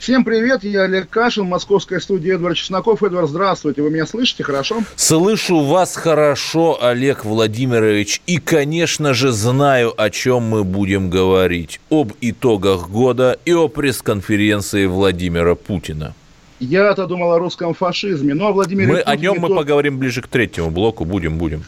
Всем привет, я Олег Кашин, московская студия Эдвард Чесноков. Эдвард, здравствуйте, вы меня слышите хорошо? Слышу вас хорошо, Олег Владимирович, и, конечно же, знаю, о чем мы будем говорить. Об итогах года и о пресс-конференции Владимира Путина. Я-то думал о русском фашизме, но о Владимире Мы, Путине о нем мы то- поговорим ближе к третьему блоку, будем, будем.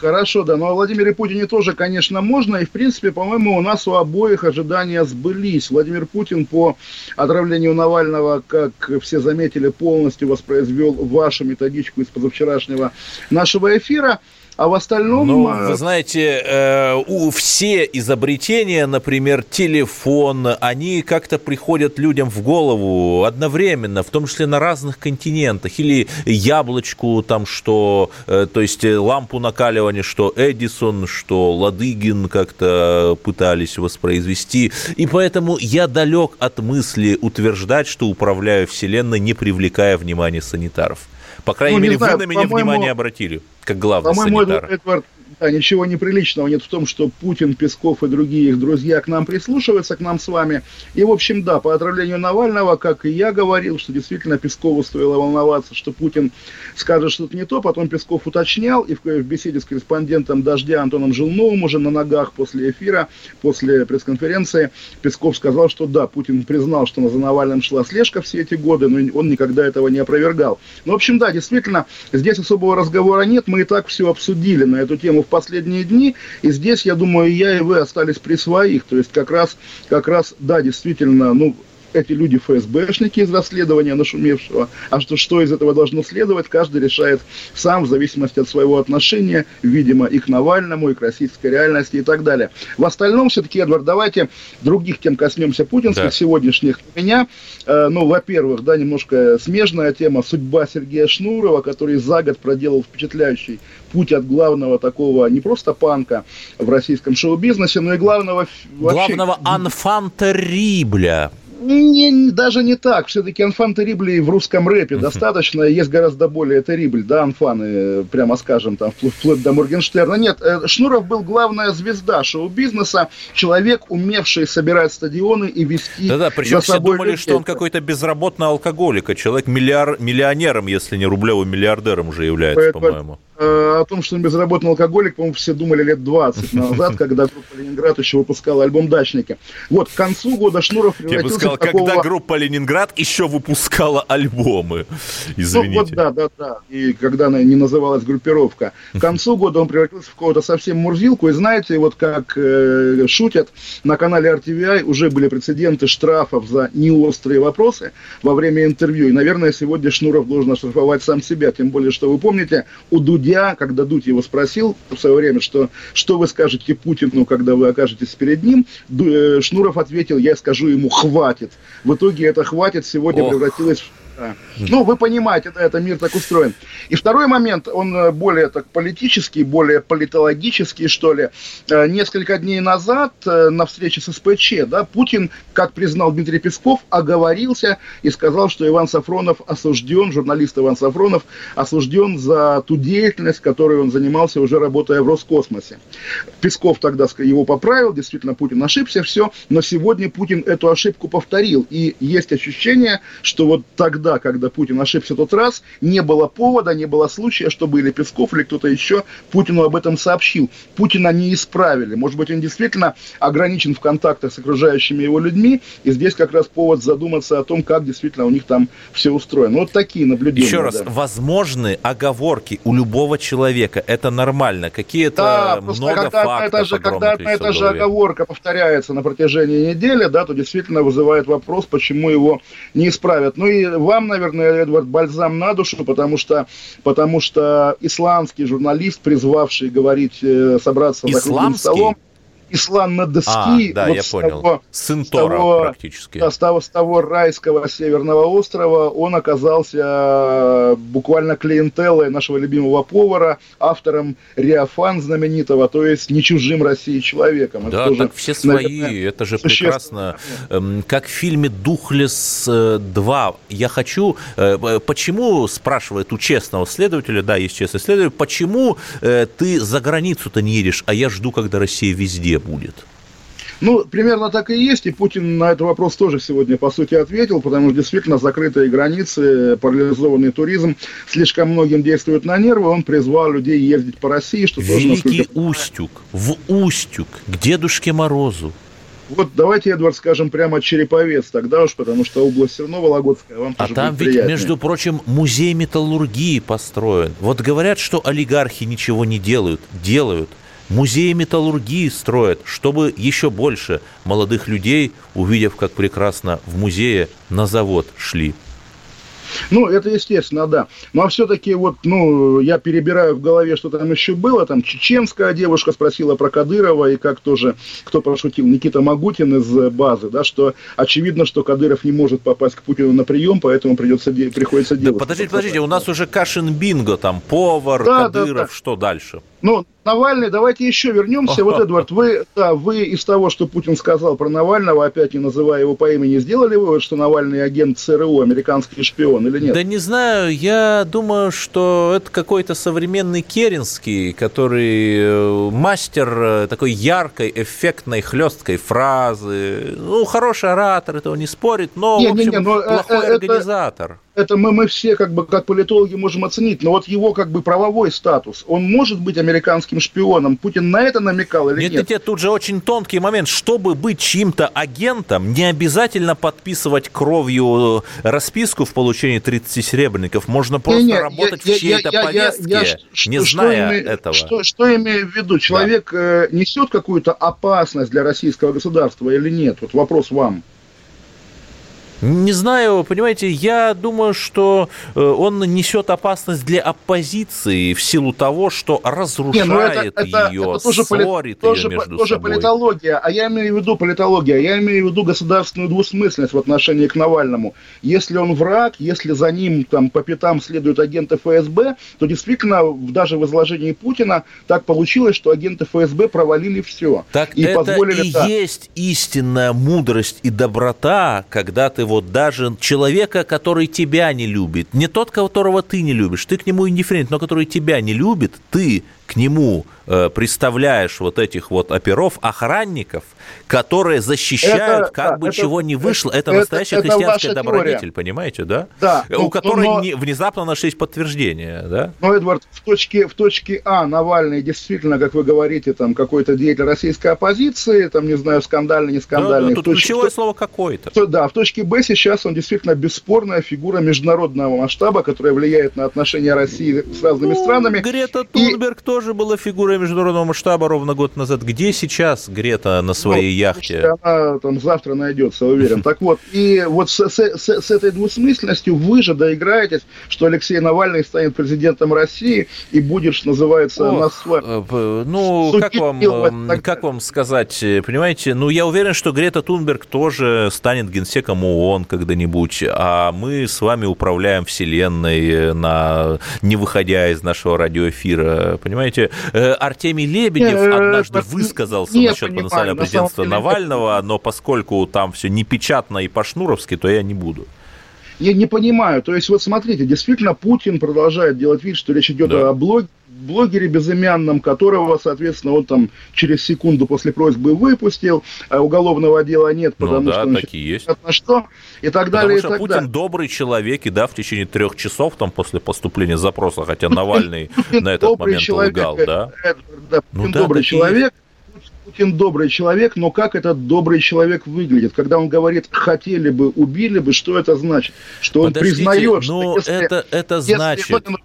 Хорошо, да, но о Владимире Путине тоже, конечно, можно, и, в принципе, по-моему, у нас у обоих ожидания сбылись. Владимир Путин по отравлению Навального, как все заметили, полностью воспроизвел вашу методичку из позавчерашнего нашего эфира, а в остальном... Ну, э, вы знаете, э, у, все изобретения, например, телефон, они как-то приходят людям в голову одновременно, в том числе на разных континентах. Или яблочку, там, что, э, то есть э, лампу накаливания, что Эдисон, что Ладыгин как-то пытались воспроизвести. И поэтому я далек от мысли утверждать, что управляю Вселенной, не привлекая внимания санитаров. По крайней Ну, мере, знаю, вы на меня внимание обратили, как главный По-моему, санитар. Эдвард, да, ничего неприличного нет в том, что Путин, Песков и другие их друзья к нам прислушиваются, к нам с вами. И, в общем, да, по отравлению Навального, как и я говорил, что действительно Пескову стоило волноваться, что Путин скажет что-то не то, потом Песков уточнял, и в, в беседе с корреспондентом «Дождя» Антоном Жилновым уже на ногах после эфира, после пресс-конференции, Песков сказал, что да, Путин признал, что за Навальным шла слежка все эти годы, но он никогда этого не опровергал. Ну, в общем, да, действительно, здесь особого разговора нет, мы и так все обсудили на эту тему в последние дни, и здесь, я думаю, я и вы остались при своих, то есть как раз, как раз, да, действительно, ну, эти люди ФСБшники из расследования нашумевшего, а что, что из этого должно следовать, каждый решает сам в зависимости от своего отношения, видимо, и к Навальному, и к российской реальности и так далее. В остальном, все-таки, Эдвард, давайте других тем коснемся путинских, Да. сегодняшних. У меня, э, ну, во-первых, да, немножко смежная тема, судьба Сергея Шнурова, который за год проделал впечатляющий путь от главного такого, не просто панка в российском шоу-бизнесе, но и главного... вообще- Главного анфантерибля. Не- даже не так. Все-таки анфан терриблей в русском рэпе достаточно. Есть гораздо более террибль, да, анфаны, э, прямо скажем, там, впло- вплоть до Моргенштерна. Нет, э, Шнуров был главная звезда шоу-бизнеса, человек, умевший собирать стадионы и вести Да-да, причем все думали, людей. что он какой-то безработный алкоголик, а человек миллиар... миллионером, если не рублевым миллиардером уже является, Поэтому- по-моему. Э, О том, что он безработный алкоголик, по-моему, все думали лет 20 назад, когда группа «Ленинград» еще выпускала альбом «Дачники». Вот, к концу года Шнуров Я бы превратился сказал, такого... когда группа Ленинград еще выпускала альбомы. Извините. Ну, вот да, да, да. И когда она не называлась группировка. К концу года он превратился в какого-то совсем мурзилку. И знаете, вот как э, шутят, на канале RTVI уже были прецеденты штрафов за неострые вопросы во время интервью. И, наверное, сегодня Шнуров должен оштрафовать сам себя. Тем более, что вы помните, у Дудя, когда Дудь его спросил в свое время, что, что вы скажете Путину, когда вы окажетесь перед ним, Ду- э, Шнуров ответил, я скажу ему «хватит». В итоге это «хватит» сегодня Ох. превратилось в Ну, вы понимаете, да, это мир так устроен. И второй момент, он э, более так политический, более политологический, что ли. Э, Несколько дней назад э, на встрече с СПЧ, да, Путин, как признал Дмитрий Песков, оговорился и сказал, что Иван Сафронов осужден, журналист Иван Сафронов осужден за ту деятельность, которой он занимался уже работая в Роскосмосе. Песков тогда его поправил, действительно Путин ошибся, все, но сегодня Путин эту ошибку повторил. И есть ощущение, что вот тогда, когда Путин ошибся тот раз, не было повода, не было случая, чтобы или Песков, или кто-то еще Путину об этом сообщил. Путина не исправили. Может быть, он действительно ограничен в контактах с окружающими его людьми, и здесь как раз повод задуматься о том, как действительно у них там все устроено. Вот такие наблюдения. Еще раз, да. возможны оговорки у любого человека. Это нормально. Какие-то Да, много когда одна фактов эта же, когда одна количество в же оговорка повторяется на протяжении недели, да, то действительно вызывает вопрос, почему его не исправят. Ну и вам, наверное, Эдвард, бальзам на душу, потому что, потому что исландский журналист, призвавший говорить, э, собраться за круглым Исламский? столом, Ислам на доски. А, да, вот я понял. Того, Сын Тора того, практически. Да, с того, с того райского северного острова он оказался э, буквально клиентеллой нашего любимого повара, автором Риафан знаменитого, то есть не чужим России человеком. Да, это так все свои, наверное, это же прекрасно. Эм, как в фильме «Духлес 2». Я хочу... Э, почему, спрашивает у честного следователя, да, есть честный следователь, почему э, ты за границу-то не едешь, а я жду, когда Россия везде будет? Ну, примерно так и есть, и Путин на этот вопрос тоже сегодня, по сути, ответил, потому что действительно закрытые границы, парализованный туризм слишком многим действует на нервы, он призвал людей ездить по России, что Великий тоже... Великий Устюг, в Устюг, к Дедушке Морозу. Вот давайте, Эдвард, скажем прямо Череповец тогда уж, потому что область все равно Вологодская, вам А там ведь, приятнее. между прочим, музей металлургии построен. Вот говорят, что олигархи ничего не делают. Делают – Музеи металлургии строят, чтобы еще больше молодых людей, увидев, как прекрасно в музее, на завод шли. Ну, это естественно, да. Но ну, а все-таки вот, ну, я перебираю в голове, что там еще было. Там чеченская девушка спросила про Кадырова, и как тоже, кто пошутил, Никита Магутин из базы, да, что очевидно, что Кадыров не может попасть к Путину на прием, поэтому придется, приходится делать. Да, подождите, подождите, у нас уже Кашин Бинго, там, повар, да, Кадыров, да, да. что дальше? Ну, Навальный, давайте еще вернемся. Вот, Эдвард, вы, да, вы из того, что Путин сказал про Навального, опять не называя его по имени, сделали вывод, что Навальный агент ЦРУ, американский шпион или нет? Да не знаю, я думаю, что это какой-то современный Керенский, который э, мастер э, такой яркой, эффектной, хлесткой фразы. Ну, хороший оратор, этого не спорит, но, не, в общем, не, не, но э, плохой это, организатор это мы, мы все, как бы, как политологи, можем оценить. Но вот его, как бы, правовой статус, он может быть американским шпионом? Путин на это намекал или нет? Нет, нет, тут же очень тонкий момент. Чтобы быть чьим-то агентом, не обязательно подписывать кровью э, расписку в получении 30 серебряников. Можно просто не, не, работать я, в чьей-то я, повестке, я, я, не что, зная что име, этого. Что, что имею в виду? Человек да. Э, несет какую-то опасность для российского государства или нет? Вот вопрос вам. Не знаю, понимаете, я думаю, что э, он несет опасность для оппозиции в силу того, что разрушает Не, ну это, это, ее, это тоже ссорит поли, ее между тоже собой. политология, а я имею в виду политология, я имею в виду государственную двусмысленность в отношении к Навальному. Если он враг, если за ним там по пятам следуют агенты ФСБ, то действительно даже в изложении Путина так получилось, что агенты ФСБ провалили все. Так и это позволили, и да. есть истинная мудрость и доброта, когда ты вот даже человека, который тебя не любит, не тот, которого ты не любишь, ты к нему индифферент, но который тебя не любит, ты к нему э, представляешь вот этих вот оперов, охранников, которые защищают, это, как да, бы это, чего не вышло. Это, это настоящая это христианская добродетель, теория. понимаете, да? Да. У ну, которой но, не, внезапно нашлись подтверждения, да? Ну, Эдвард, в точке, в точке А Навальный действительно, как вы говорите, там какой-то деятель российской оппозиции, там, не знаю, скандальный, не скандальный. Да, да, тут точке, ключевое слово какое-то. Да, в точке Б сейчас он действительно бесспорная фигура международного масштаба, которая влияет на отношения России с разными ну, странами. Грета Тунберг и... тоже была фигурой международного масштаба ровно год назад. Где сейчас Грета на своей ну, яхте? Она там завтра найдется, уверен. Так вот, и вот с, с, с, с этой двусмысленностью вы же доиграетесь, что Алексей Навальный станет президентом России и будет, что называется, Ох, нас с вами. Э, ну, как вам, как вам сказать, понимаете, ну, я уверен, что Грета Тунберг тоже станет генсеком ООН когда-нибудь, а мы с вами управляем Вселенной, на, не выходя из нашего радиоэфира, понимаете? Э, Артемий Лебедев э, однажды высказался насчет потенциального президентства Навального, но поскольку там все непечатно и по-шнуровски, то я не буду. Я не понимаю. То есть, вот смотрите, действительно, Путин продолжает делать вид, что речь идет да. о блоге, блогере безымянном, которого, соответственно, он там через секунду после просьбы выпустил, а уголовного дела нет, ну потому ну, да, что... Такие есть. На что, и так далее, потому что и так Путин далее. добрый человек, и да, в течение трех часов там после поступления запроса, хотя Навальный на этот момент лгал, да? Путин ну добрый человек, Путин добрый человек, но как этот добрый человек выглядит? Когда он говорит «хотели бы, убили бы», что это значит? Что он признает, ну, что если, это, это значит... Если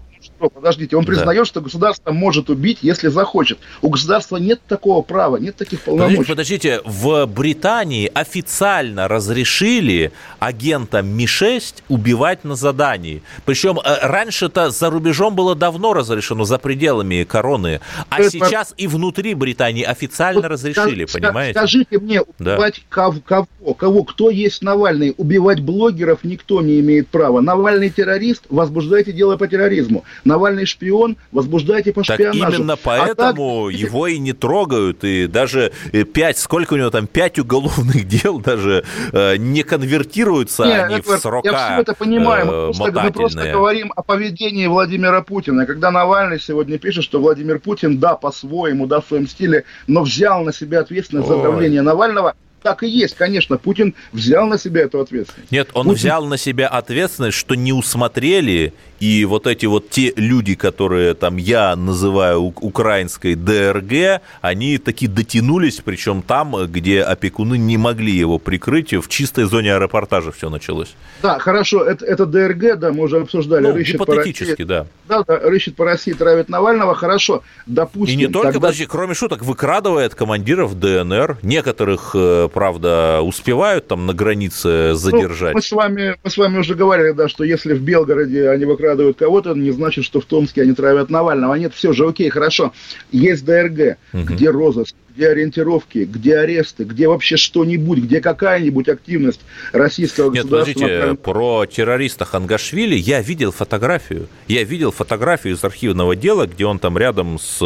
что, подождите, он признает, да. что государство может убить, если захочет. У государства нет такого права, нет таких полномочий. Подождите, подождите, в Британии официально разрешили агентам Ми-6 убивать на задании. Причем э, раньше-то за рубежом было давно разрешено, за пределами короны, а Это... сейчас и внутри Британии официально вот разрешили, скажите, понимаете? Скажите мне, убивать да. кого, кого, кто есть Навальный? Убивать блогеров никто не имеет права. Навальный террорист, возбуждайте дело по терроризму. Навальный шпион, возбуждайте по так шпионажу. именно поэтому а так... его и не трогают, и даже э, пять, сколько у него там, пять уголовных дел даже э, не конвертируются Нет, они Эдвард, в срока Я все это понимаю, мы просто, мы просто говорим о поведении Владимира Путина. Когда Навальный сегодня пишет, что Владимир Путин, да, по-своему, да, в своем стиле, но взял на себя ответственность Ой. за давление Навального, так и есть, конечно, Путин взял на себя эту ответственность. Нет, он Путин... взял на себя ответственность, что не усмотрели, и вот эти вот те люди, которые там я называю украинской ДРГ, они таки дотянулись, причем там, где опекуны не могли его прикрыть, в чистой зоне аэропортажа все началось. Да, хорошо, это, это ДРГ, да, мы уже обсуждали. Ну, рыщет гипотетически, по да. Да, да, рыщет по России, травит Навального, хорошо, допустим. И не только, тогда... подожди, кроме шуток, выкрадывает командиров ДНР, некоторых э, правда, успевают там на границе задержать? Ну, мы, с вами, мы с вами уже говорили, да, что если в Белгороде они выкрадывают кого-то, не значит, что в Томске они травят Навального. Нет, все же окей, хорошо. Есть ДРГ, угу. где розыск, где ориентировки, где аресты, где вообще что-нибудь, где какая-нибудь активность российского Нет, государства. Нет, подождите, про террориста Хангашвили я видел фотографию. Я видел фотографию из архивного дела, где он там рядом с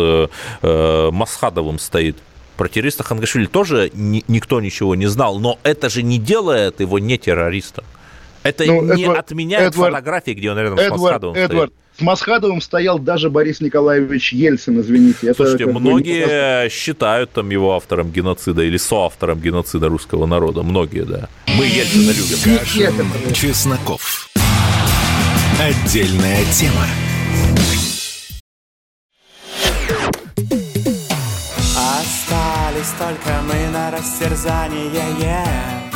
э, Масхадовым стоит. Про террориста Хангашвили тоже ни, никто ничего не знал, но это же не делает его не террористом. Это ну, не Эдвард, отменяет Эдвард, фотографии, где он рядом Эдвард, с Масхадовым Эдвард, стоит. С Масхадовым стоял даже Борис Николаевич Ельцин, извините. Слушайте, это, многие считают там его автором геноцида или соавтором геноцида русского народа. Многие, да. Мы Ельцина любим. Кашин, Чесноков. Отдельная тема. Остались только мы на растерзание yeah.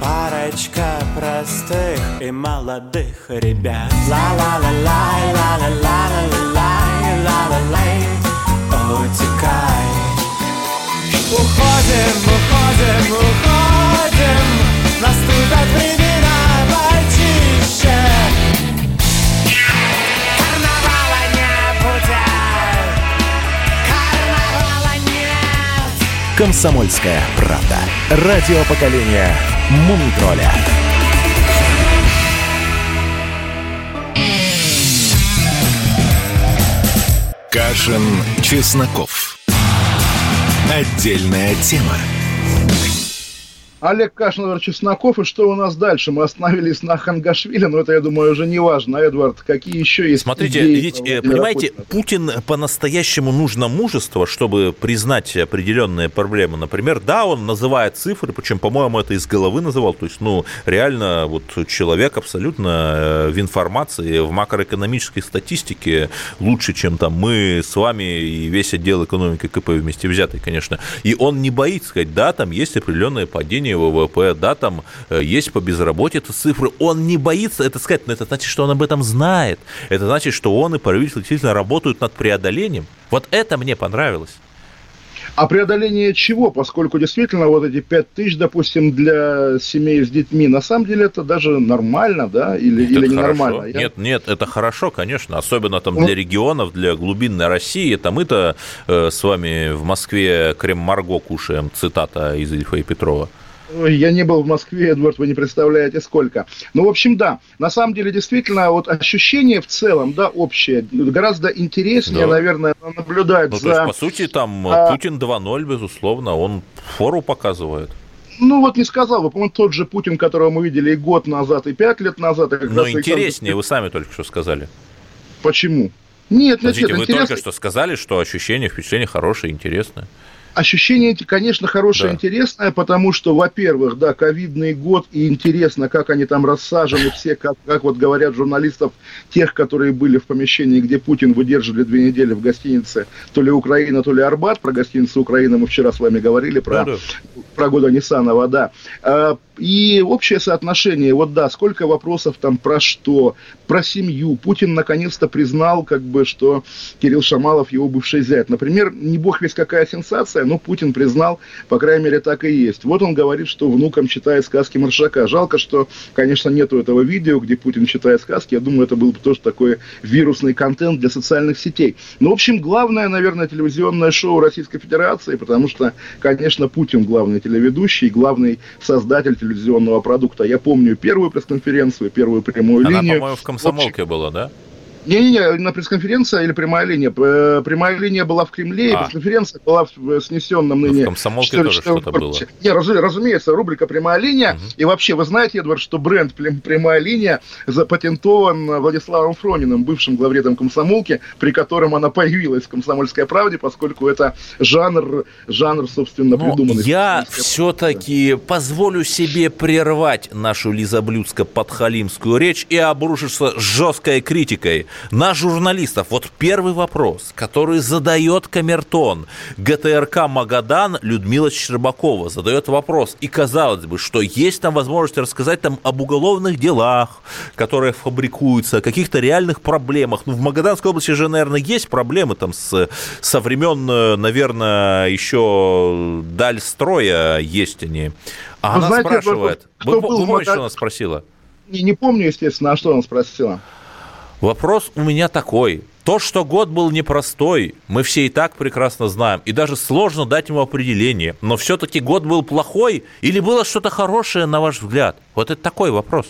Парочка простых и молодых ребят. Ла-ла-ла-лай, ла-ла-ла-ла-ла-лай, ла-ла-лай. Утекай. Уходим, уходим, уходим. Наступят времена почище Комсомольская правда. Радио поколения Мумитроля. Кашин, Чесноков. Отдельная тема. Олег Кашнер, Чесноков, и что у нас дальше? Мы остановились на Хангашвили, но это, я думаю, уже не важно. Эдвард, какие еще есть Смотрите, идеи ведь, э, понимаете, Путин по-настоящему нужно мужество, чтобы признать определенные проблемы. Например, да, он называет цифры, причем, по-моему, это из головы называл, то есть, ну, реально, вот человек абсолютно э, в информации, в макроэкономической статистике лучше, чем там мы с вами и весь отдел экономики КП вместе взятый, конечно. И он не боится сказать, да, там есть определенное падение снижение ВВП, да, там э, есть по безработице цифры, он не боится это сказать, но это значит, что он об этом знает. Это значит, что он и правительство действительно работают над преодолением. Вот это мне понравилось. А преодоление чего? Поскольку действительно вот эти 5 тысяч, допустим, для семей с детьми, на самом деле это даже нормально, да, или, нет, или ненормально? Я... Нет, нет, это хорошо, конечно, особенно там ну... для регионов, для глубинной России. Это мы-то э, с вами в Москве крем-марго кушаем, цитата из Ильфа и Петрова. Я не был в Москве, Эдвард, вы не представляете сколько. Ну, в общем, да, на самом деле, действительно, вот ощущение в целом, да, общее, гораздо интереснее, да. наверное, наблюдать ну, за... То есть, по сути, там а... Путин 2.0, безусловно, он фору показывает. Ну, вот не сказал бы, по-моему, тот же Путин, которого мы видели и год назад, и пять лет назад. Но интереснее, вы сами только что сказали. Почему? Нет, Подождите, нет, нет, вы интересно... только что сказали, что ощущение, впечатление хорошее, интересное. Ощущение, конечно, хорошее, да. интересное, потому что, во-первых, да, ковидный год, и интересно, как они там рассажены все, как, как вот говорят журналистов, тех, которые были в помещении, где Путин выдерживали две недели в гостинице, то ли Украина, то ли Арбат, про гостиницу Украина мы вчера с вами говорили, про, да, да. про года Нисанова, да. И общее соотношение, вот да, сколько вопросов там про что, про семью. Путин наконец-то признал, как бы, что Кирилл Шамалов его бывший зять. Например, не бог весь какая сенсация, но Путин признал, по крайней мере, так и есть. Вот он говорит, что внукам читает сказки Маршака. Жалко, что, конечно, нету этого видео, где Путин читает сказки. Я думаю, это был бы тоже такой вирусный контент для социальных сетей. Но, в общем, главное, наверное, телевизионное шоу Российской Федерации, потому что, конечно, Путин главный телеведущий, главный создатель телевизионного продукта. Я помню первую пресс-конференцию, первую прямую Она, линию. по-моему, в комсомолке была, да? Не-не-не, на пресс-конференция или прямая линия. Э, Прямая линия была в Кремле, и А. пресс-конференция была в снесенном Ну, в ныне... «Комсомолке» что ли, тоже что ли, что-то было. Не, разу- разумеется, рубрика «Прямая линия». И вообще, вы знаете, Эдвард, что бренд «Прям- «Прямая линия» запатентован Владиславом Фрониным, бывшим главредом комсомолки, при котором она появилась в «Комсомольской правде», поскольку это жанр, жанр собственно, Но придуманный. я в «Комсомольской все-таки позволю себе прервать нашу лизоблюдско-подхалимскую речь и обрушиться жесткой критикой на журналистов. Вот первый вопрос, который задает Камертон. ГТРК «Магадан» Людмила Щербакова задает вопрос. И казалось бы, что есть там возможность рассказать там об уголовных делах, которые фабрикуются, о каких-то реальных проблемах. Ну, в Магаданской области же, наверное, есть проблемы там с, со времен, э, наверное, еще даль строя есть они. А Вы она знаете, спрашивает. кто Вы, вы помните, Магад- что она спросила? Не, не помню, естественно, а что он спросила. Вопрос у меня такой. То, что год был непростой, мы все и так прекрасно знаем. И даже сложно дать ему определение. Но все-таки год был плохой или было что-то хорошее, на ваш взгляд? Вот это такой вопрос.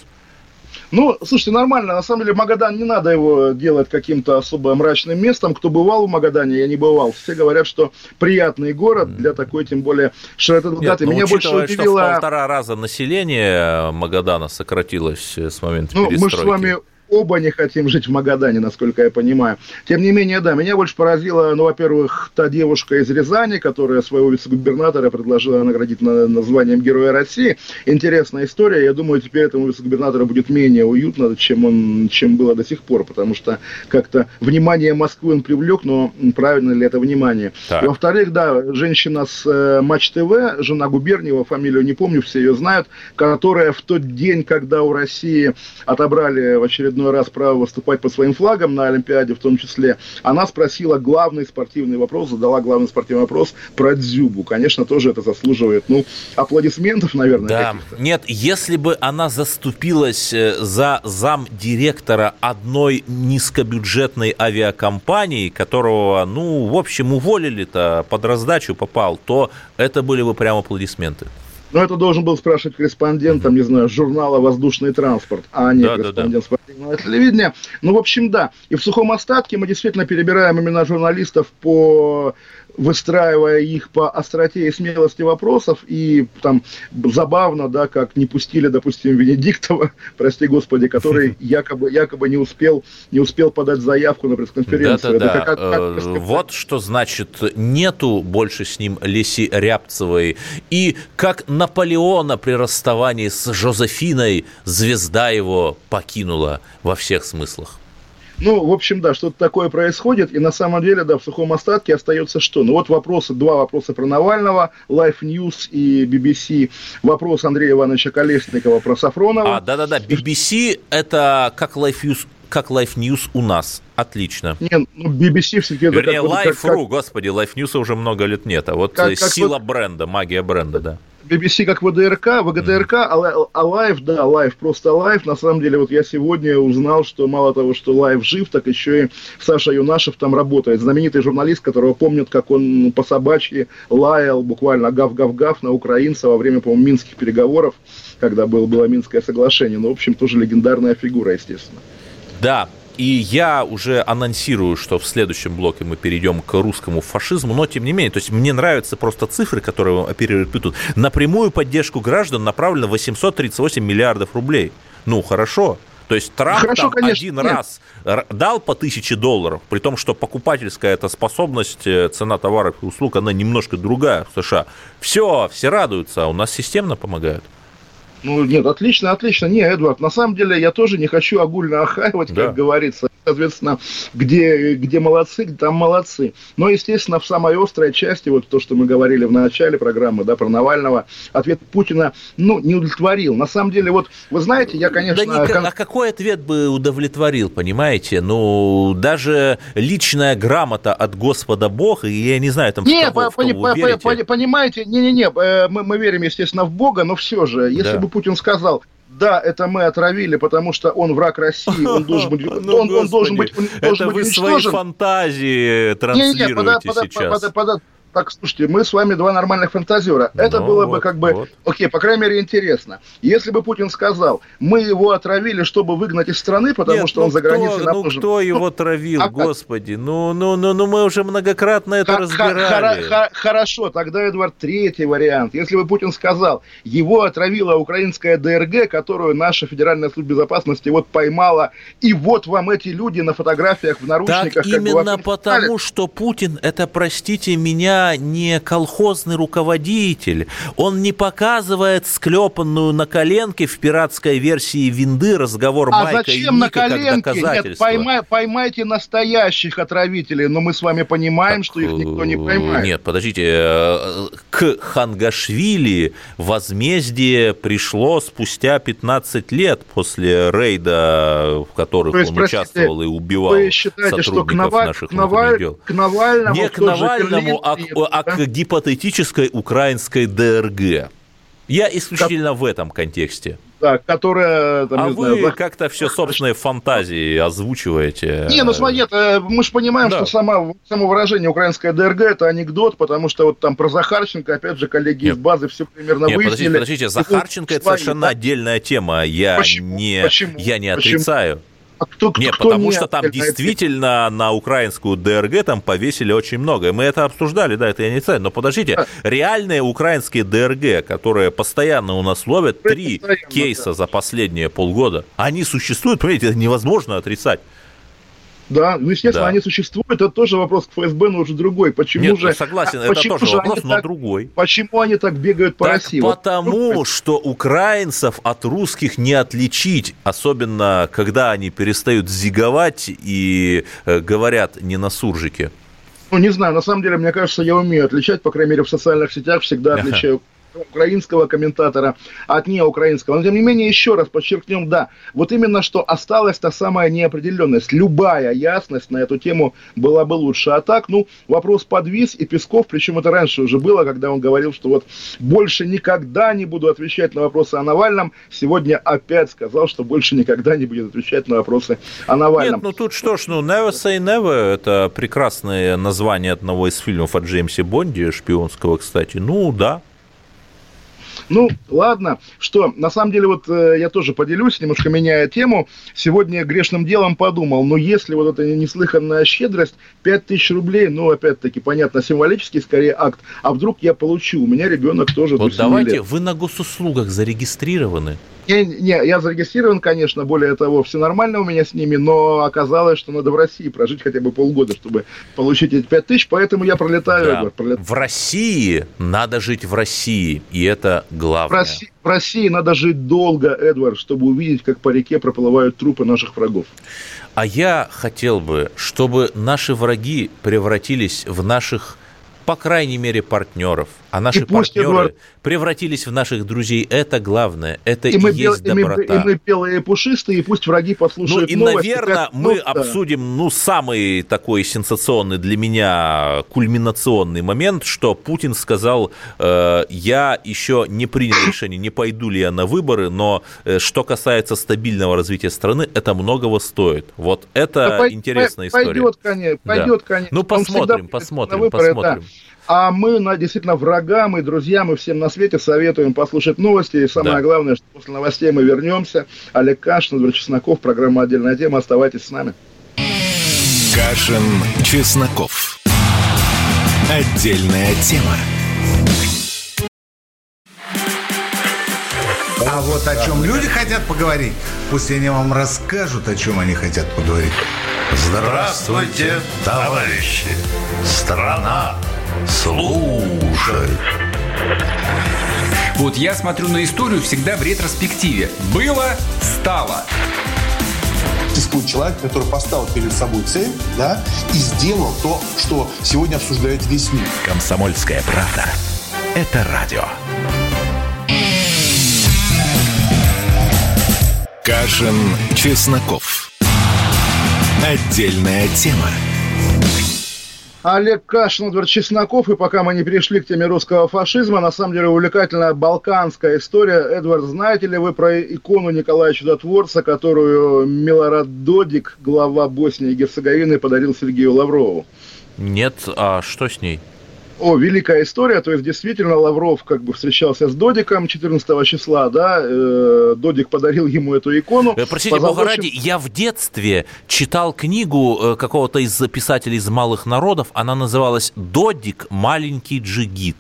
Ну, слушайте, нормально. На самом деле, Магадан не надо его делать каким-то особо мрачным местом. Кто бывал в Магадане, я не бывал. Все говорят, что приятный город для такой, тем более, широкогатой. ну, Меня больше учитывая, что в удивило... полтора раза население Магадана сократилось э, с момента Ну, мы перестройки. же с вами оба не хотим жить в Магадане, насколько я понимаю. Тем не менее, да, меня больше поразила, ну, во-первых, та девушка из Рязани, которая своего вице-губернатора предложила наградить на, названием Героя России. Интересная история. Я думаю, теперь этому вице-губернатору будет менее уютно, чем, он, чем было до сих пор, потому что как-то внимание Москвы он привлек, но правильно ли это внимание? Так. И во-вторых, да, женщина с э, Матч ТВ, жена Губерниева, фамилию не помню, все ее знают, которая в тот день, когда у России отобрали в очередной раз право выступать под своим флагом на Олимпиаде в том числе, она спросила главный спортивный вопрос, задала главный спортивный вопрос про Дзюбу. Конечно, тоже это заслуживает, ну, аплодисментов, наверное, Да, нет, если бы она заступилась э, за замдиректора одной низкобюджетной авиакомпании, которого, ну, в общем, уволили-то, под раздачу попал, то это были бы прям аплодисменты. Но это должен был спрашивать корреспондент, там, не знаю, журнала «Воздушный транспорт», а не Да, да, корреспондент спортивного телевидения. Ну, в общем, да. И в сухом остатке мы действительно перебираем имена журналистов по выстраивая их по остроте и смелости вопросов, и там забавно, да, как не пустили, допустим, Венедиктова, прости господи, который якобы, якобы не успел, не успел подать заявку на пресс-конференцию. Да-да-да. Это как- как- Э, как сказать? Вот что значит нету больше с ним Леси Рябцевой. И как Наполеона при расставании с Жозефиной звезда его покинула во всех смыслах. Ну, в общем, да, что-то такое происходит, и на самом деле, да, в сухом остатке остается что? Ну, вот вопросы, два вопроса про Навального, Life News и BBC, вопрос Андрея Ивановича Колесникова про Сафронова. А, да-да-да, BBC это как Life News, как Life News у нас. Отлично. Не, ну, BBC все-таки Вернее, как, вот как- Life.ru, господи, Life News уже много лет нет, а вот Как- как сила вот- бренда, магия бренда, да. BBC как ВДРК, ВГТРК, а, Live, да, Live, просто Live. На самом деле, вот я сегодня узнал, что мало того, что Live жив, так еще и Саша Юнашев там работает. Знаменитый журналист, которого помнят, как он по собачьи лаял буквально гав-гав-гав на украинца во время, по-моему, минских переговоров, когда был, было Минское соглашение. Ну, в общем, тоже легендарная фигура, естественно. Да, и я уже анонсирую, что в следующем блоке мы перейдем к русскому фашизму, но тем не менее, то есть мне нравятся просто цифры, которые оперируют тут. На прямую поддержку граждан направлено 838 миллиардов рублей. Ну, хорошо. То есть Трамп Хорошо, там конечно, один нет. раз дал по тысяче долларов, при том, что покупательская эта способность, э, цена товаров и услуг, она немножко другая в США. Все, все радуются, а у нас системно помогают. Ну, нет, отлично, отлично. Не, Эдвард, на самом деле я тоже не хочу огульно охаивать, Да. как говорится. Соответственно, где, где молодцы, там молодцы. Но, естественно, в самой острой части, вот то, что мы говорили в начале программы, да, про Навального, ответ Путина, ну, не удовлетворил. На самом деле, вот, вы знаете, я, конечно... Да никак- кон- а какой ответ бы удовлетворил, понимаете? Ну, даже личная грамота от Господа Бога, и я не знаю, там, в Не, кого, по- в кого по- верите. пони- понимаете, не-не-не, э, мы, мы верим, естественно, в Бога, но все же, если Да. бы Путин сказал, да, это мы отравили, потому что он враг России, он должен быть, Ну, он, он должен быть, он должен Это быть вы свои уничтожен. фантазии Не-не-не, транслируете пода- пода- сейчас. пода- пода- так, слушайте, мы с вами два нормальных фантазера. Это Ну, было бы вот, как бы, вот. окей, по крайней мере, интересно. Если бы Путин сказал, мы его отравили, чтобы выгнать из страны, потому Нет, что ну он за кто- границей нам Ну, нужен. кто его травил, а господи? Ну, ну, ну, ну, мы уже многократно это разбирали. Хорошо, тогда, Эдвард, третий вариант. Если бы Путин сказал, его отравила украинская ДРГ, которую наша Федеральная служба безопасности вот поймала, и вот вам эти люди на фотографиях в наручниках. Так как бы именно потому, что Путин, это, простите меня, не колхозный руководитель. Он не показывает склепанную на коленке в пиратской версии винды разговор А Майка и зачем на Ника как коленке? Нет, поймай- поймайте настоящих отравителей, но мы с вами понимаем, что их никто не поймает. Нет, подождите, э, к Хангашвили возмездие пришло спустя 15 лет после рейда, в которых То есть, он простите, участвовал и убивал Вы считаете, что к, сотрудников Наваль- наших Наваль- дел. к Навальному... Не к Навальному, а, к, а приедут, к гипотетической украинской ДРГ. Я исключительно в этом контексте. да? Которая... Там, а не вы знаю, как-то все собственные фантазии озвучиваете. Не, ну смотри, э, мы же понимаем, Да. что сама, само выражение украинская ДРГ это анекдот, потому что вот там про Захарченко, опять же, коллеги Нет. из базы все примерно Нет, выяснили. подождите, подождите, Захарченко это совершенно да? отдельная тема. Я Почему? не, Почему? я не Почему? отрицаю. А кто, кто, Нет, кто потому не что там действительно на украинскую ДРГ там повесили очень много. Мы это обсуждали, да, это я не отрицаю. Но подождите, Да. реальные украинские ДРГ, которые постоянно у нас ловят, три кейса за последние полгода, они существуют, понимаете, это невозможно отрицать. Да, ну, естественно, Да. они существуют. Это тоже вопрос к ФСБ, но уже другой. Почему Нет, же... согласен, а это почему тоже же вопрос, но так- другой. Почему они так бегают по Так России? Вот потому, что украинцев от русских не отличить, особенно когда они перестают зиговать и э, говорят не на суржике. Ну, не знаю, на самом деле, мне кажется, я умею отличать, по крайней мере, в социальных сетях всегда отличаю украинского комментатора от неукраинского. Но, тем не менее, еще раз подчеркнем, да, вот именно что осталась та самая неопределенность. Любая ясность на эту тему была бы лучше. А так, ну, вопрос подвис, и Песков, причем это раньше уже было, когда он говорил, что вот больше никогда не буду отвечать на вопросы о Навальном, сегодня опять сказал, что больше никогда не будет отвечать на вопросы о Навальном. Нет, ну тут что ж, ну Never Say Never, это прекрасное название одного из фильмов о Джеймсе Бонде, шпионского, кстати. Ну, да. Ну, ладно. Что, на самом деле, вот э, я тоже поделюсь, немножко меняя тему. Сегодня грешным делом подумал, ну, если вот эта неслыханная щедрость, 5000 рублей, ну, опять-таки, понятно, символический скорее акт, а вдруг я получу, у меня ребенок тоже Вот 7 давайте, лет. вы на госуслугах зарегистрированы. Не, не, я зарегистрирован, конечно, более того, все нормально у меня с ними, но оказалось, что надо в России прожить хотя бы полгода, чтобы получить эти 5000, поэтому я пролетаю, Да. Эдвард, пролетаю. В России надо жить в России, и это В главное. России, в России надо жить долго, Эдвард, чтобы увидеть, как по реке проплывают трупы наших врагов. А я хотел бы, чтобы наши враги превратились в наших, по крайней мере, партнеров, а наши И пусть, партнеры Эдуард- превратились в наших друзей. Это главное, это и, И мы, бел- есть и, мы, доброта. и мы белые и пушистые, и пусть враги Ну послушают и, новости, наверное, как- мы ну, да. обсудим, ну, самый такой сенсационный для меня кульминационный момент, что Путин сказал, э, я еще не принял решение, не пойду ли я на выборы, но э, что касается стабильного развития страны, это многого стоит. Вот это Да интересная пой- история. Пойдет, конечно, Да. пойдет, конечно. Ну, посмотрим, посмотрим, выборы, да. А мы, на, действительно, врагам и друзьям и всем на свете советуем послушать новости. И самое Да. главное, что после новостей мы вернемся. Олег Кашин, Эдвард Чесноков, программа «Отдельная тема». Оставайтесь с нами. Кашин, Чесноков. Отдельная тема. А вот о чем люди хотят поговорить, пусть они вам расскажут, о чем они хотят поговорить. Здравствуйте, товарищи! Страна служит! Вот я смотрю на историю всегда в ретроспективе. Было, стало. Существует человек, который поставил перед собой цель, да, и сделал то, что сегодня обсуждает весь мир. Комсомольская правда. Это радио. Кашин, Чесноков. Отдельная тема. Олег Кашин, Эдвард Чесноков, и пока мы не перешли к теме русского фашизма, на самом деле увлекательная балканская история. Эдвард, знаете ли вы про икону Николая Чудотворца, которую Милорад Додик, глава Боснии и Герцеговины, подарил Сергею Лаврову? Нет, а что с ней? О, великая история, то есть действительно Лавров как бы встречался с Додиком 14 числа, да, э, Додик подарил ему эту икону. Э, Простите, бога ради, я в детстве читал книгу э, какого-то из писателей из малых народов, она называлась «Додик. Маленький джигит».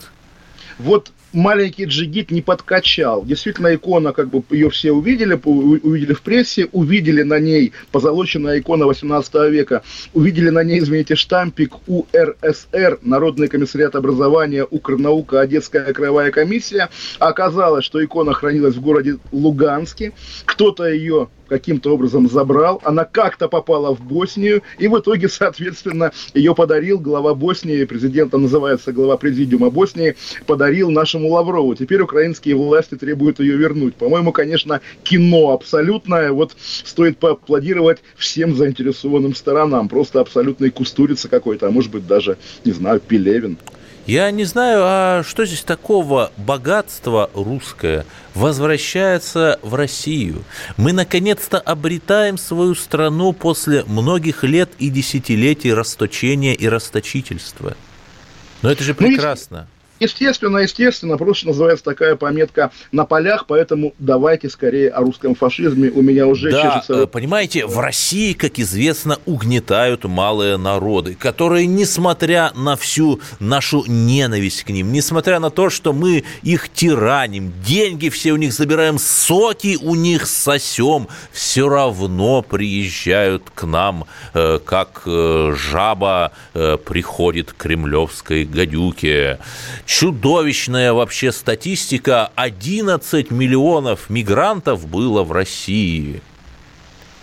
Вот маленький джигит не подкачал. Действительно, икона, как бы ее все увидели, увидели в прессе, увидели на ней позолоченная икона 18 века, увидели на ней, извините, штампик УРСР, Народный комиссариат образования, Укрнаука, Одесская краевая комиссия. Оказалось, что икона хранилась в городе Луганске. Кто-то ее каким-то образом забрал, она как-то попала в Боснию, и в итоге, соответственно, ее подарил глава Боснии, президента называется глава президиума Боснии, подарил нашему Лаврову. Теперь украинские власти требуют ее вернуть. По-моему, конечно, кино абсолютное. Вот стоит поаплодировать всем заинтересованным сторонам. Просто абсолютный кустурица какой-то, а может быть даже, не знаю, Пелевин. Я не знаю, а что здесь такого богатства русское возвращается в Россию. Мы наконец-то обретаем свою страну после многих лет и десятилетий расточения и расточительства. Но это же Ну, прекрасно. Естественно, естественно, просто называется такая пометка на полях, поэтому давайте скорее о русском фашизме. У меня уже Да, чешется... э, понимаете, в России, как известно, угнетают малые народы, которые, несмотря на всю нашу ненависть к ним, несмотря на то, что мы их тираним, деньги все у них забираем, соки у них сосем, все равно приезжают к нам, э, как э, жаба приходит к кремлевской гадюке. Чудовищная вообще статистика. 11 миллионов мигрантов было в России.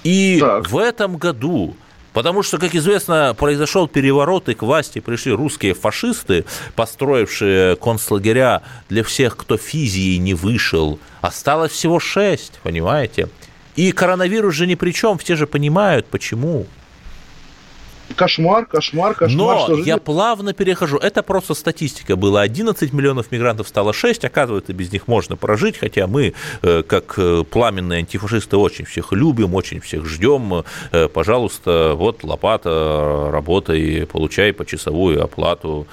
И Так. в этом году Потому что, как известно, произошел переворот, и к власти пришли русские фашисты, построившие концлагеря для всех, кто физией не вышел. Осталось всего шесть, понимаете? И коронавирус же ни при чем, все же понимают, почему. Кошмар, кошмар, кошмар. Но что же я делать? плавно перехожу. Это просто статистика была. 11 миллионов мигрантов стало 6. Оказывается, без них можно прожить. Хотя мы, э, как э, пламенные антифашисты, очень всех любим, очень всех ждем. Э, Пожалуйста, вот лопата, работай, получай почасовую оплату.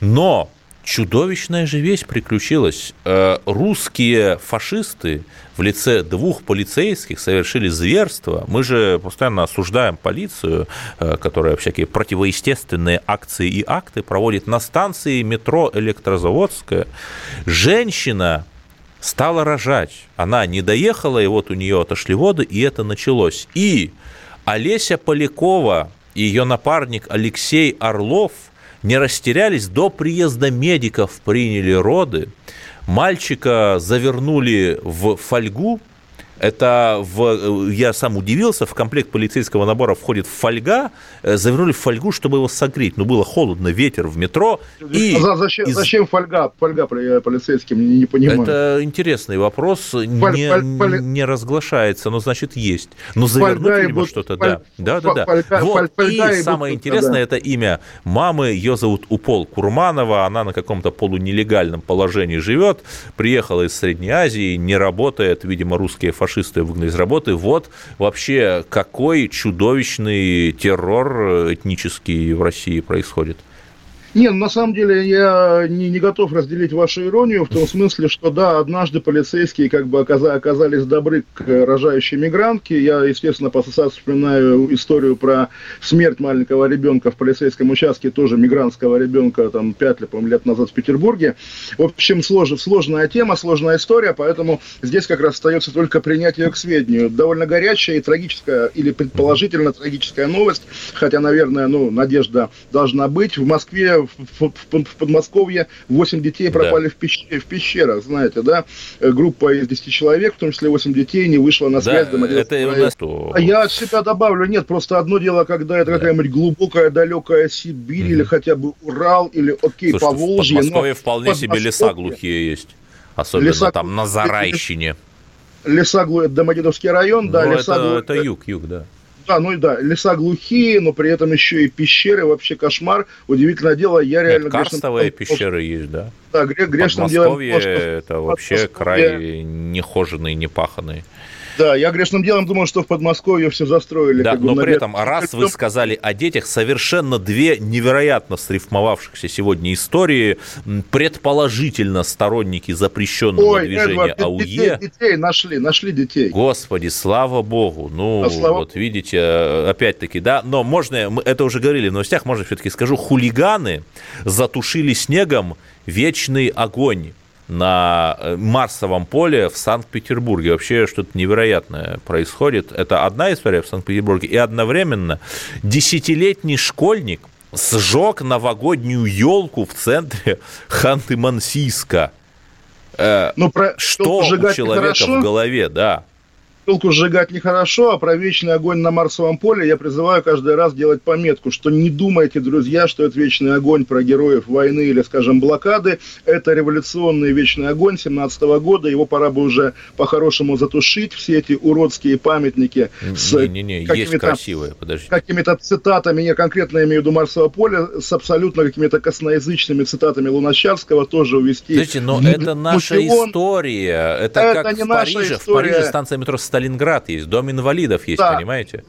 Но чудовищная же вещь приключилась. Э, Русские фашисты в лице двух полицейских совершили зверство. Мы же постоянно осуждаем полицию, э, которая всякие противоестественные акции и акты проводит на станции метро Электрозаводская. Женщина стала рожать. Она не доехала, и вот у нее отошли воды, и это началось. И Олеся Полякова и ее напарник Алексей Орлов не растерялись, до приезда медиков приняли роды. Мальчика завернули в фольгу, это в, я сам удивился, в комплект полицейского набора входит фольга, э, завернули в фольгу, чтобы его согреть. Ну, было холодно, ветер в метро. И За- зачем, из- зачем фольга, фольга при- полицейским, не, не понимаю. Это интересный вопрос, Фоль- не, фоль- фоль- не разглашается, но значит есть. Ну, завернуть, Фольга вот что-то, фоль- да. Да, да, да. фольга- Вот, фоль- фольга и и самое интересное, да. это имя мамы, ее зовут Упол Курманова, она на каком-то полунелегальном положении живет, приехала из Средней Азии, не работает, видимо, русские фашисты выгнали из работы. Вот вообще какой чудовищный террор этнический в России происходит. Не, ну, на самом деле я не, не готов разделить вашу иронию в том смысле, что да, однажды полицейские как бы оказа- оказались добры к рожающей мигрантке. Я, естественно, по ассоциации вспоминаю историю про смерть маленького ребенка в полицейском участке, тоже мигрантского ребенка, там, пять лет, по-моему, лет назад в Петербурге. В общем, слож- сложная тема, сложная история, поэтому здесь как раз остается только принять ее к сведению. Довольно горячая и трагическая, или предположительно трагическая новость, хотя, наверное, ну, надежда должна быть. В Москве в, в- в- в Подмосковье 8 детей Да. пропали в, пещ- в пещерах, знаете, да? Э, Группа из 10 человек, в том числе 8 детей, не вышла на Да, связь. до Домодедовского это у района. нас... А я от себя добавлю, нет, просто одно дело, когда это какая-нибудь глубокая, далекая Сибирь или хотя бы Урал, или, окей, Слушайте, в Поволжье. но Подмосковье вполне себе леса Подмосковье- глухие есть. Особенно Леса там на глухие. Зарайщине. Леса, глу- это Домодедовский район, да, Ну, леса, это, глу- это юг, юг, да. Да, ну и да, леса глухие, но при этом еще и пещеры, вообще кошмар. Удивительное дело, я реально... Нет, карстовые пещеры есть, да. Да, гре- грешным делом... Это вообще край нехоженный, непаханный. Да, я грешным делом думал, что в Подмосковье все застроили. Да, но при этом, раз вы сказали о детях, совершенно две невероятно срифмовавшихся сегодня истории, предположительно сторонники запрещенного Ой, движения Эдвард, АУЕ. детей, детей нашли, нашли детей. Господи, слава богу. Ну, А, слава вот видите, э, опять-таки, да, но можно, мы это уже говорили в новостях, можно все-таки скажу, хулиганы затушили снегом вечный огонь на э, Марсовом поле в Санкт-Петербурге. Вообще что-то невероятное происходит. Это одна история в Санкт-Петербурге. И одновременно десятилетний школьник сжег новогоднюю елку в центре Ханты-Мансийска. Э, Ну, про Что у человека нехорошо. в голове, да. Ссылку сжигать нехорошо, а про вечный огонь на Марсовом поле я призываю каждый раз делать пометку, что не думайте, друзья, что это вечный огонь про героев войны или, скажем, блокады. Это революционный вечный огонь 17 года. Его пора бы уже по-хорошему затушить. Все эти уродские памятники с какими-то красивые, подожди. какими-то цитатами, я конкретно имею в виду Марсового поля, с абсолютно какими-то косноязычными цитатами Луначарского тоже увести. Подождите, но в это наша музеон. история. Это, Это как не в наша Париже. В. Париже станция метро Сталинград есть, дом инвалидов есть, Да. понимаете?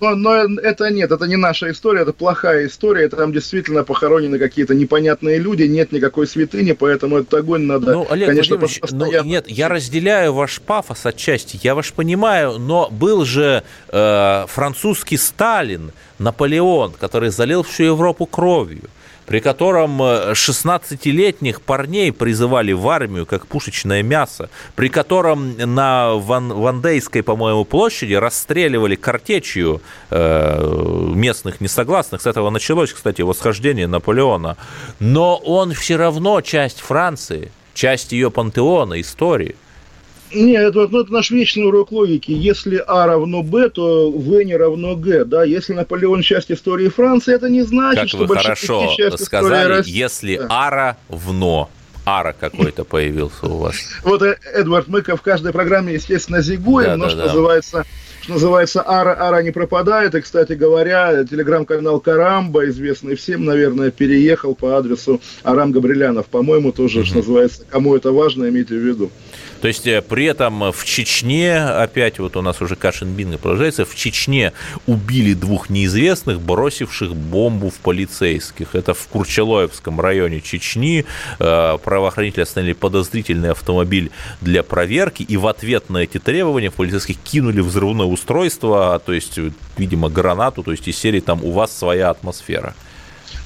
Но, но это нет, это не наша история, это плохая история, это там действительно похоронены какие-то непонятные люди, нет никакой святыни, поэтому этот огонь надо, Ну, Олег конечно, Владимирович, ну, нет, я разделяю ваш пафос отчасти, я ваш понимаю, но был же э, французский Сталин, Наполеон, который залил всю Европу кровью, при котором э, 16-летних парней призывали в армию как пушечное мясо, при котором на Ван, Вандейской, по-моему, площади расстреливали картечью э, местных несогласных. С этого началось, кстати, восхождение Наполеона. Но он все равно часть Франции, часть ее пантеона, истории. Нет, это, ну, это наш вечный урок логики. Если А равно Б, то В не равно Г. Да? Если Наполеон часть истории Франции, это не значит, Как что вы большевики хорошо сказали, России. если Да. ара вно. Ара какой-то появился у вас. Вот, э, Эдвард, мы в каждой программе, естественно, зигуем, Да, но да, что да. называется, что называется, ара, ара не пропадает. И, кстати говоря, телеграм-канал Карамба, известный всем, наверное, переехал по адресу Арам Габрилянов. По-моему, тоже, что называется, кому это важно, имейте в виду. То есть э, при этом в Чечне, опять вот у нас уже Кашин Бинго продолжается, в Чечне убили двух неизвестных, бросивших бомбу в полицейских. Это в Курчалоевском районе Чечни. Э, Правоохранители остановили подозрительный автомобиль для проверки, и в ответ на эти требования в полицейских кинули взрывное устройство, то есть, э, видимо, гранату, то есть из серии там «У вас своя атмосфера».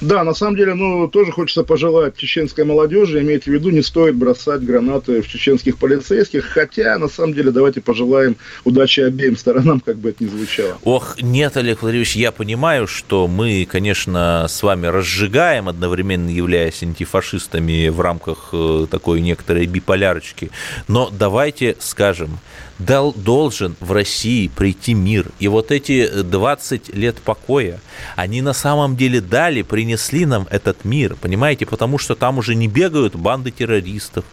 Да, на самом деле, ну, тоже хочется пожелать чеченской молодежи, имейте в виду, не стоит бросать гранаты в чеченских полицейских, хотя, на самом деле, давайте пожелаем удачи обеим сторонам, как бы это ни звучало. Ох, нет, Олег Владимирович, я понимаю, что мы, конечно, с вами разжигаем, одновременно являясь антифашистами в рамках э, такой некоторой биполярочки, но давайте скажем, дол- должен в России прийти мир. И вот эти 20 лет покоя, они на самом деле дали, принесли нам этот мир, понимаете, потому что там уже не бегают банды террористов,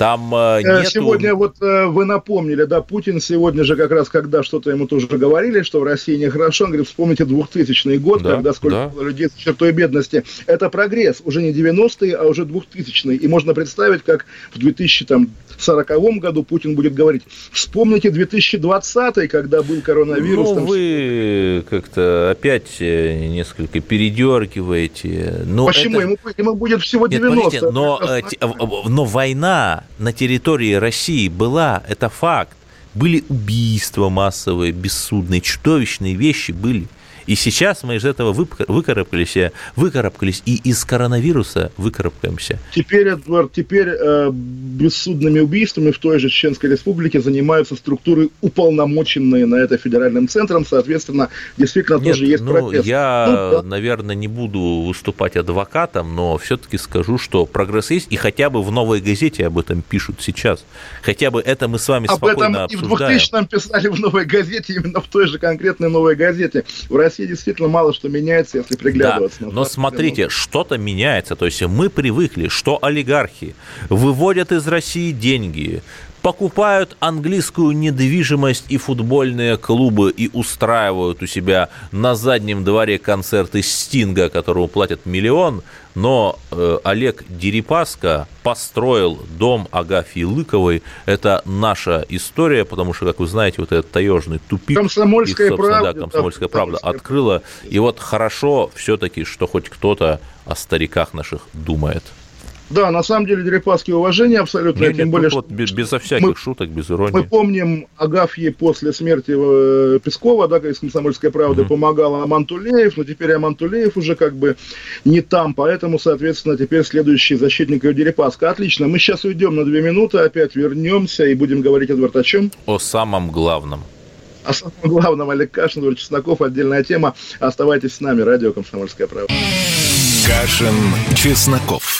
там э, Э, нету... Сегодня вот э, вы напомнили, да, Путин сегодня же как раз, когда что-то ему тоже говорили, что в России нехорошо, он говорит, вспомните 2000 год, Да, когда сколько да. было людей с чертой бедности. Это прогресс, уже не 90-е, а уже 2000-е. И можно представить, как в 2040 году Путин будет говорить, вспомните 2020 когда был коронавирус. Ну, там вы как-то опять несколько передергиваете. Ну, Почему? это- Ему, ему будет всего Нет, 90. подождите, но, но война на территории России была, это факт. Были убийства массовые, бессудные, чудовищные вещи были. И сейчас мы из этого выкарабкались, выкарабкались и из коронавируса выкарабкаемся. Теперь, Эдвард, теперь э, бессудными убийствами в той же Чеченской Республике занимаются структуры, уполномоченные на это федеральным центром. Соответственно, действительно Нет, тоже есть ну, протест. я, Ну, да. наверное, не буду выступать адвокатом, но все-таки скажу, что прогресс есть, и хотя бы в «Новой газете» об этом пишут сейчас. Хотя бы это мы с вами Об этом спокойно и в обсуждаем. 2000-м писали в «Новой газете», именно в той же конкретной «Новой газете». В России действительно мало что меняется, если Да, приглядываться. на но смотрите, что-то меняется. То есть мы привыкли, что олигархи выводят из России деньги, покупают английскую недвижимость и футбольные клубы и устраивают у себя на заднем дворе концерты Стинга, которому платят миллион, но э, Олег Дерипаска построил дом Агафьи Лыковой. Это наша история, потому что, как вы знаете, вот этот таежный тупик. «Комсомольская их, правда», Да, комсомольская да, правда «Комсомольская открыла. И вот хорошо все-таки, что хоть кто-то о стариках наших думает. Да, на самом деле Дерипаски уважение абсолютно, Не, тем не, более, тут что вот без, безо всяких мы- шуток, без мы иронии. помним Агафье после смерти э, Пескова, да, из «Комсомольской правды» помогал Амантулеев, но теперь Амантулеев уже как бы не там, поэтому, соответственно, теперь следующий защитник ее Дерипаска. Отлично, мы сейчас уйдем на две минуты, опять вернемся и будем говорить, Эдвард, о чем? О самом главном. О самом главном Олег Кашин, Эдвард Чесноков, отдельная тема. Оставайтесь с нами, радио «Комсомольская правда». Кашин, Чесноков.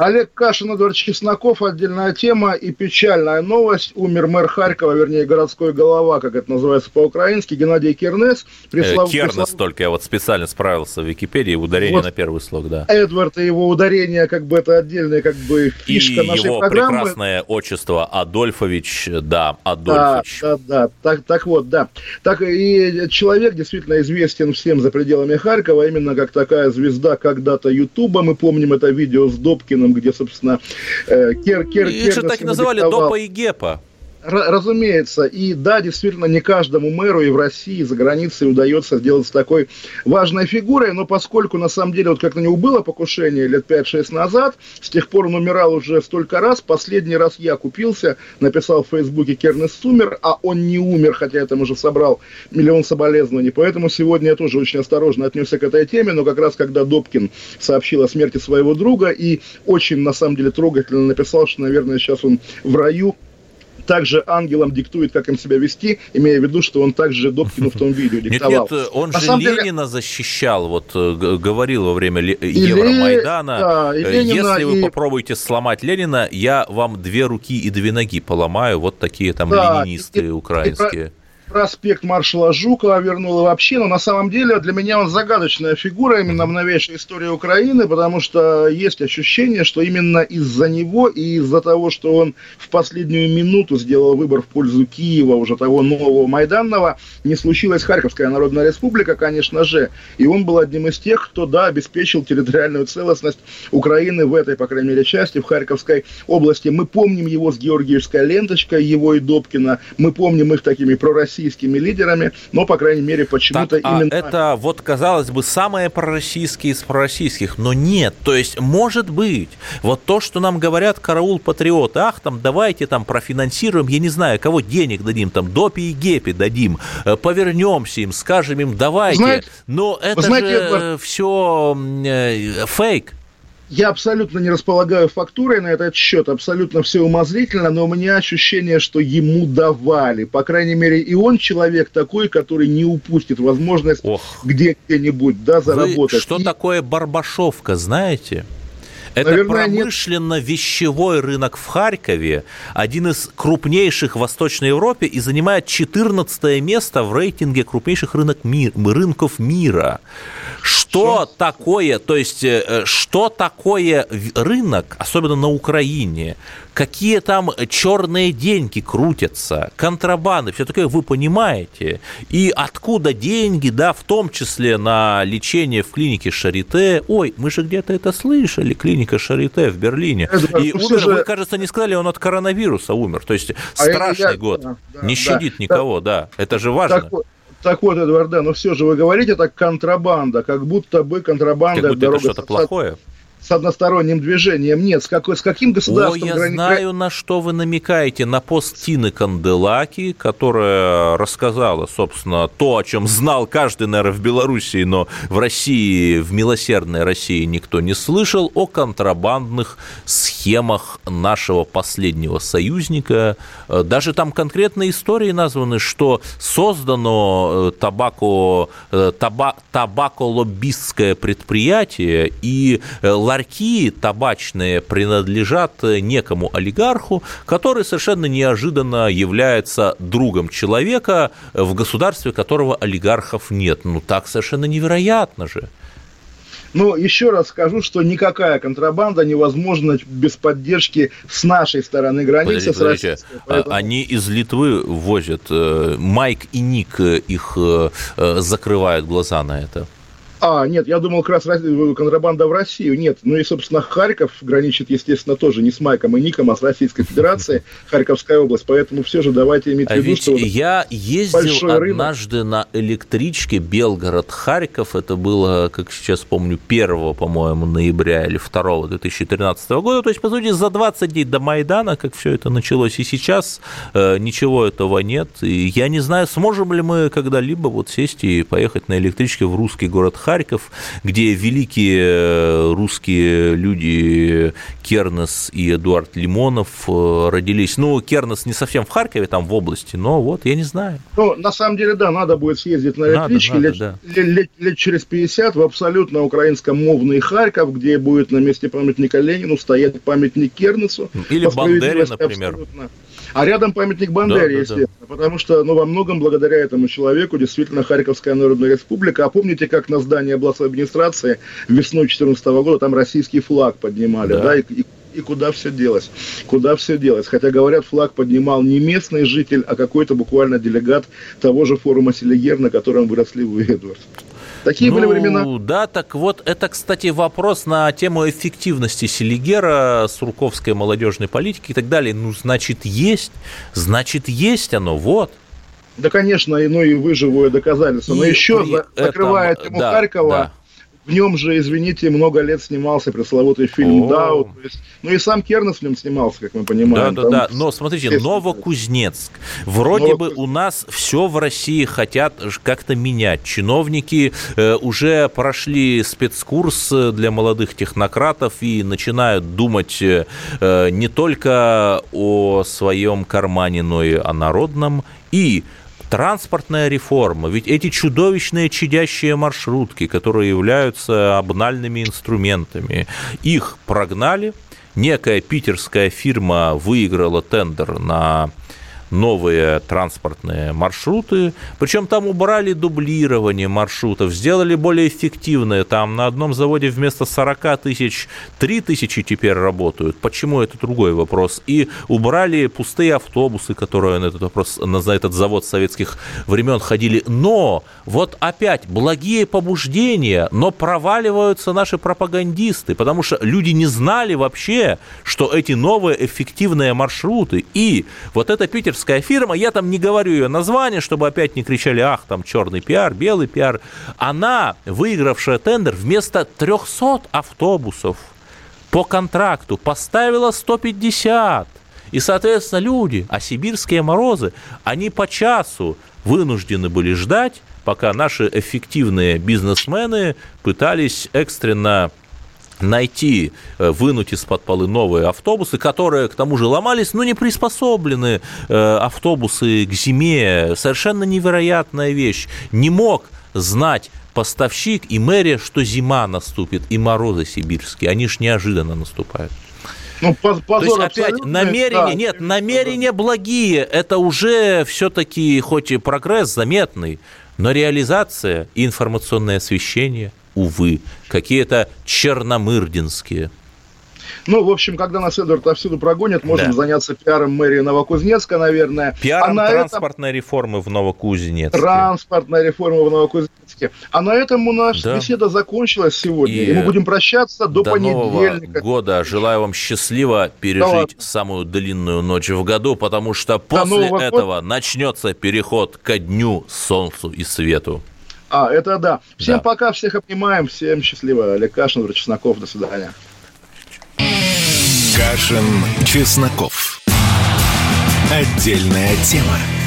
Олег Кашин, Эдвард Чесноков, отдельная тема и печальная новость. Умер мэр Харькова, вернее, городской голова, как это называется по-украински, Геннадий Кернес. Прислав- Э, Кернес прислав- только, я вот специально справился в Википедии, ударение Вот. на первый слог, да. Эдвард и его ударение, как бы это отдельная как бы фишка И нашей его программы. прекрасное отчество Адольфович, да, Да, Адольфович. да, да, так, так вот, да. Так и человек действительно известен всем за пределами Харькова, именно как такая звезда когда-то Ютуба. Мы помним это видео с Добкиным, где, собственно, э, Кер, Кер, же Кернес так называли диктовал. Допа и Гепа. Разумеется, и да, действительно, не каждому мэру и в России, и за границей удается сделаться такой важной фигурой, но поскольку, на самом деле, вот как на него было покушение лет 5-6 назад, с тех пор он умирал уже столько раз, последний раз я купился, написал в Фейсбуке Кернес умер, а он не умер, хотя я там уже собрал миллион соболезнований, поэтому сегодня я тоже очень осторожно отнесся к этой теме, но как раз когда Добкин сообщил о смерти своего друга и очень, на самом деле, трогательно написал, что, наверное, сейчас он в раю, также ангелам диктует, как им себя вести, имея в виду, что он также Добкину в том видео Нет, диктовал. нет, он На же деле- Ленина защищал, вот э, говорил во время Ле- И Евромайдана, Ле- да, и э, Ленина, если вы и- попробуете сломать Ленина, я вам две руки и две ноги поломаю, вот такие там Да, ленинисты и- и- украинские. Проспект маршала Жукова вернул и вообще, но на самом деле для меня он загадочная фигура именно в новейшей истории Украины, потому что есть ощущение, что именно из-за него и из-за того, что он в последнюю минуту сделал выбор в пользу Киева, уже того нового Майданного, не случилась Харьковская Народная Республика, конечно же, и он был одним из тех, кто, да, обеспечил территориальную целостность Украины в этой, по крайней мере, части, в Харьковской области. Мы помним его с Георгиевской ленточкой, его и Добкина, мы помним их такими пророссийскими пророссийскими лидерами, но, по крайней мере, почему-то так, а именно... это вот, казалось бы, самые пророссийские из пророссийских, но нет. То есть, может быть, вот то, что нам говорят караул патриоты, ах, там, давайте там профинансируем, я не знаю, кого денег дадим, там, Допи и Гепи дадим, э, повернемся им, скажем им, давайте. Знаете, но это знаете, же это... все э, фейк. Я абсолютно не располагаю фактурой на этот счет, абсолютно все умозрительно, но у меня ощущение, что ему давали. По крайней мере, и он человек такой, который не упустит возможность где-нибудь да, заработать. Вы что и... такое барбашовка, знаете? Это Наверное, промышленно-вещевой рынок в Харькове, один из крупнейших в Восточной Европе и занимает 14 место в рейтинге крупнейших рынок мир, рынков мира. Что Все. такое, то есть, э, что такое рынок, особенно на Украине, какие там черные деньги крутятся, контрабанды, все такое вы понимаете. И откуда деньги, да, в том числе на лечение в клинике Шарите. Ой, мы же где-то это слышали, клиника Шарите в Берлине. Это, и умер, же... вы, кажется, не сказали, он от коронавируса умер. То есть а страшный я, год, да, не щадит да, никого, да. да, это же важно. Так, так вот, Эдвард, да, но все же вы говорите, это контрабанда, как будто бы контрабанда... Как будто это что-то плохое с односторонним движением. Нет, с, какой, с каким государством... О, я грани... знаю, на что вы намекаете. На пост Тины Канделаки, которая рассказала, собственно, то, о чем знал каждый, наверное, в Белоруссии, но в России, в милосердной России никто не слышал о контрабандных схемах нашего последнего союзника. Даже там конкретные истории названы, что создано э, табако, э, таба, табако-лоббистское предприятие, и э, ларьки табачные принадлежат некому олигарху, который совершенно неожиданно является другом человека в государстве, которого олигархов нет. Ну, так совершенно невероятно же. Но еще раз скажу, что никакая контрабанда невозможна без поддержки с нашей стороны границы. Подождите, с подождите. Поэтому... Они из Литвы возят. Э, Майк и Ник их э, э, закрывают глаза на это. А, нет, я думал, как раз контрабанда в Россию. Нет, ну и, собственно, Харьков граничит, естественно, тоже не с Майком и Ником, а с Российской Федерацией, Харьковская область. Поэтому все же давайте иметь в а виду, что... я ездил однажды рынок. на электричке Белгород-Харьков. Это было, как сейчас помню, 1, по-моему, ноября или 2 2013 года. То есть, по сути, за 20 дней до Майдана, как все это началось. И сейчас э, ничего этого нет. И я не знаю, сможем ли мы когда-либо вот сесть и поехать на электричке в русский город Харьков Харьков, где великие э, русские люди Кернес и Эдуард Лимонов э, родились. Ну, Кернес не совсем в Харькове, там в области, но вот, я не знаю. Ну, на самом деле, да, надо будет съездить на электричке надо, надо, лет, да. лет, лет, лет через 50 в абсолютно украинском мовный Харьков, где будет на месте памятника Ленину стоять памятник Кернесу. Или Бандере, например. Абсолютно. А рядом памятник Бандере, да, естественно. Да, да. Потому что, ну, во многом благодаря этому человеку действительно Харьковская Народная Республика. А помните, как на здании областной администрации весной 2014 года там российский флаг поднимали, да, да и, и и куда все делось? Куда все делось? Хотя, говорят, флаг поднимал не местный житель, а какой-то буквально делегат того же форума Селигер, на котором выросли вы, Эдвард. Такие ну, были времена. Да, так вот, это, кстати, вопрос на тему эффективности Селигера, Сурковской молодежной политики и так далее. Ну, значит, есть, значит, есть оно, вот. Да, конечно, и, ну и вы живое доказательство. Но еще при закрывая этом, тему да, Харькова, да в нем же, извините, много лет снимался пресловутый фильм «Дау». ну и сам Кернес в нем снимался, как мы понимаем. Да, да, да. Но смотрите, Новокузнецк. Вроде Новокузнецк. бы у нас все в России хотят как-то менять. Чиновники э, уже прошли спецкурс для молодых технократов и начинают думать э, не только о своем кармане, но и о народном. И Транспортная реформа, ведь эти чудовищные чадящие маршрутки, которые являются обнальными инструментами, их прогнали, некая питерская фирма выиграла тендер на новые транспортные маршруты. Причем там убрали дублирование маршрутов, сделали более эффективные. Там на одном заводе вместо 40 тысяч 3 тысячи теперь работают. Почему это другой вопрос? И убрали пустые автобусы, которые на этот вопрос, на этот завод советских времен ходили. Но вот опять благие побуждения, но проваливаются наши пропагандисты, потому что люди не знали вообще, что эти новые эффективные маршруты. И вот эта питерская фирма, я там не говорю ее название, чтобы опять не кричали, ах, там черный пиар, белый пиар, она, выигравшая тендер, вместо 300 автобусов по контракту поставила 150. И, соответственно, люди, а сибирские морозы, они по часу вынуждены были ждать, пока наши эффективные бизнесмены пытались экстренно найти, э, вынуть из-под полы новые автобусы, которые, к тому же, ломались, но не приспособлены э, автобусы к зиме. Совершенно невероятная вещь. Не мог знать поставщик и мэрия, что зима наступит, и морозы сибирские. Они ж неожиданно наступают. Ну, позор То есть, опять, намерения, да. нет, намерения благие, это уже все-таки, хоть и прогресс заметный, но реализация и информационное освещение, увы, какие-то черномырдинские. Ну, в общем, когда нас Эдвард отсюда прогонят, можем да. заняться пиаром мэрии Новокузнецка, наверное. Пиаром а транспортной этом... реформы в Новокузнецке. Транспортная реформа в Новокузнецке. А на этом у нас да. беседа закончилась сегодня. И, и мы будем прощаться до, до понедельника. Нового года. Желаю вам счастливо пережить да самую длинную ночь в году, потому что после этого года. начнется переход ко дню, солнцу и свету. А, это да. Всем да. пока, всех обнимаем, всем счастливо. Олег Кашин, Чесноков, до свидания. Кашин, Чесноков. Отдельная тема.